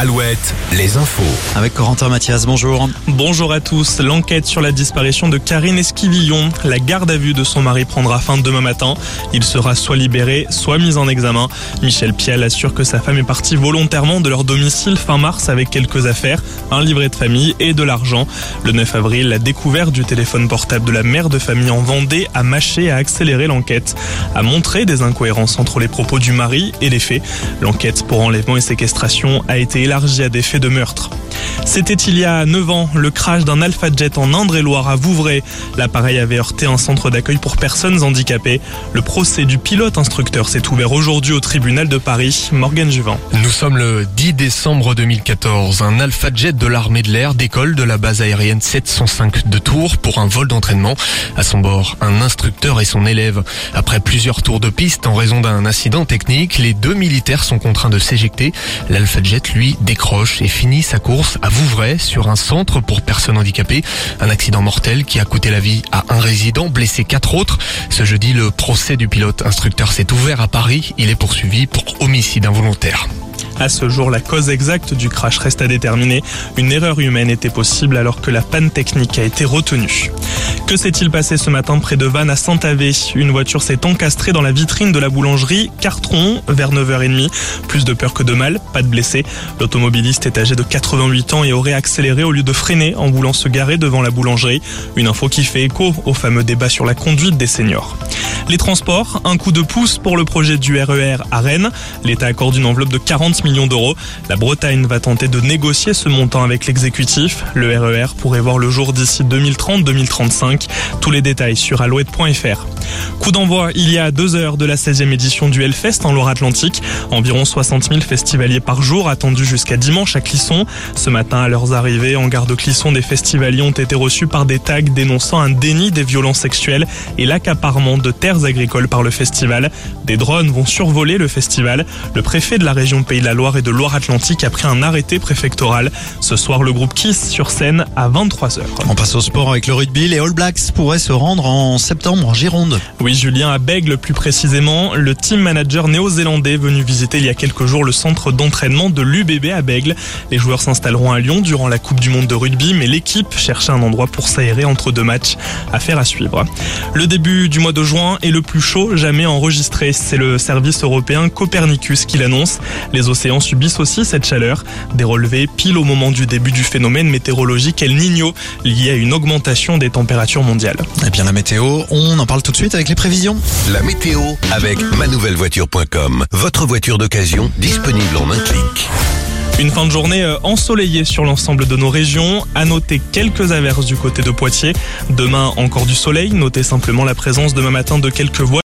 Alouette, les infos. Avec Corentin Mathias, bonjour. Bonjour à tous. L'enquête sur la disparition de Karine Esquivillon. La garde à vue de son mari prendra fin demain matin. Il sera soit libéré, soit mis en examen. Michel Pial assure que sa femme est partie volontairement de leur domicile fin mars avec quelques affaires, un livret de famille et de l'argent. Le 9 avril, la découverte du téléphone portable de la mère de famille en Vendée a mâché à accélérer l'enquête, a montré des incohérences entre les propos du mari et les faits. L'enquête pour enlèvement et séquestration a été élargie à des faits de meurtre. C'était il y a 9 ans, le crash d'un Alpha Jet en Indre-et-Loire à Vouvray. L'appareil avait heurté un centre d'accueil pour personnes handicapées. Le procès du pilote instructeur s'est ouvert aujourd'hui au tribunal de Paris. Morgan Juvin. Nous sommes le 10 décembre 2014. Un Alpha Jet de l'armée de l'air décolle de la base aérienne 705 de Tours pour un vol d'entraînement. À son bord, un instructeur et son élève. Après plusieurs tours de piste en raison d'un incident technique, les deux militaires sont contraints de s'éjecter. L'Alpha Jet, lui, décroche et finit sa course à Vouvray sur un centre pour personnes handicapées. Un accident mortel qui a coûté la vie à un résident, blessé quatre autres. Ce jeudi, le procès du pilote instructeur s'est ouvert à Paris. Il est poursuivi pour homicide involontaire. À ce jour, la cause exacte du crash reste à déterminer. Une erreur humaine était possible alors que la panne technique a été retenue. Que s'est-il passé ce matin près de Vannes à Saint-Avé? Une voiture s'est encastrée dans la vitrine de la boulangerie Cartron vers 9h30. Plus de peur que de mal, pas de blessés. L'automobiliste est âgé de 88 ans et aurait accéléré au lieu de freiner en voulant se garer devant la boulangerie. Une info qui fait écho au fameux débat sur la conduite des seniors. Les transports, un coup de pouce pour le projet du RER à Rennes. L'État accorde une enveloppe de 40 millions d'euros. La Bretagne va tenter de négocier ce montant avec l'exécutif. Le RER pourrait voir le jour d'ici 2030-2035. Tous les détails sur alouette.fr. Coup d'envoi il y a deux heures de la 16e édition du Hellfest en Loire-Atlantique. Environ 60 000 festivaliers par jour attendus jusqu'à dimanche à Clisson. Ce matin, à leurs arrivées en gare de Clisson, des festivaliers ont été reçus par des tags dénonçant un déni des violences sexuelles et l'accaparement de terres agricoles par le festival. Des drones vont survoler le festival. Le préfet de la région Pays de la Loire et de Loire-Atlantique a pris un arrêté préfectoral. Ce soir, le groupe Kiss sur scène à 23h. On passe au sport avec le rugby. Les All Blacks pourraient se rendre en septembre en Gironde. Oui, Julien, à Bègle plus précisément, le team manager néo-zélandais venu visiter il y a quelques jours le centre d'entraînement de l'UBB à Bègle. Les joueurs s'installeront à Lyon durant la Coupe du Monde de rugby, mais l'équipe cherche un endroit pour s'aérer entre deux matchs. Affaire à suivre. Le début du mois de juin est le plus chaud jamais enregistré. C'est le service européen Copernicus qui l'annonce. Les océans subissent aussi cette chaleur. Des relevés pile au moment du début du phénomène météorologique El Niño, lié à une augmentation des températures mondiales. Eh bien, la météo, on en parle tout de suite avec les prévisions. La météo avec manouvellevoiture.com. Votre voiture d'occasion disponible en un clic. Une fin de journée euh, ensoleillée sur l'ensemble de nos régions. À noter quelques averses du côté de Poitiers. Demain, encore du soleil. Notez simplement la présence demain matin de quelques voies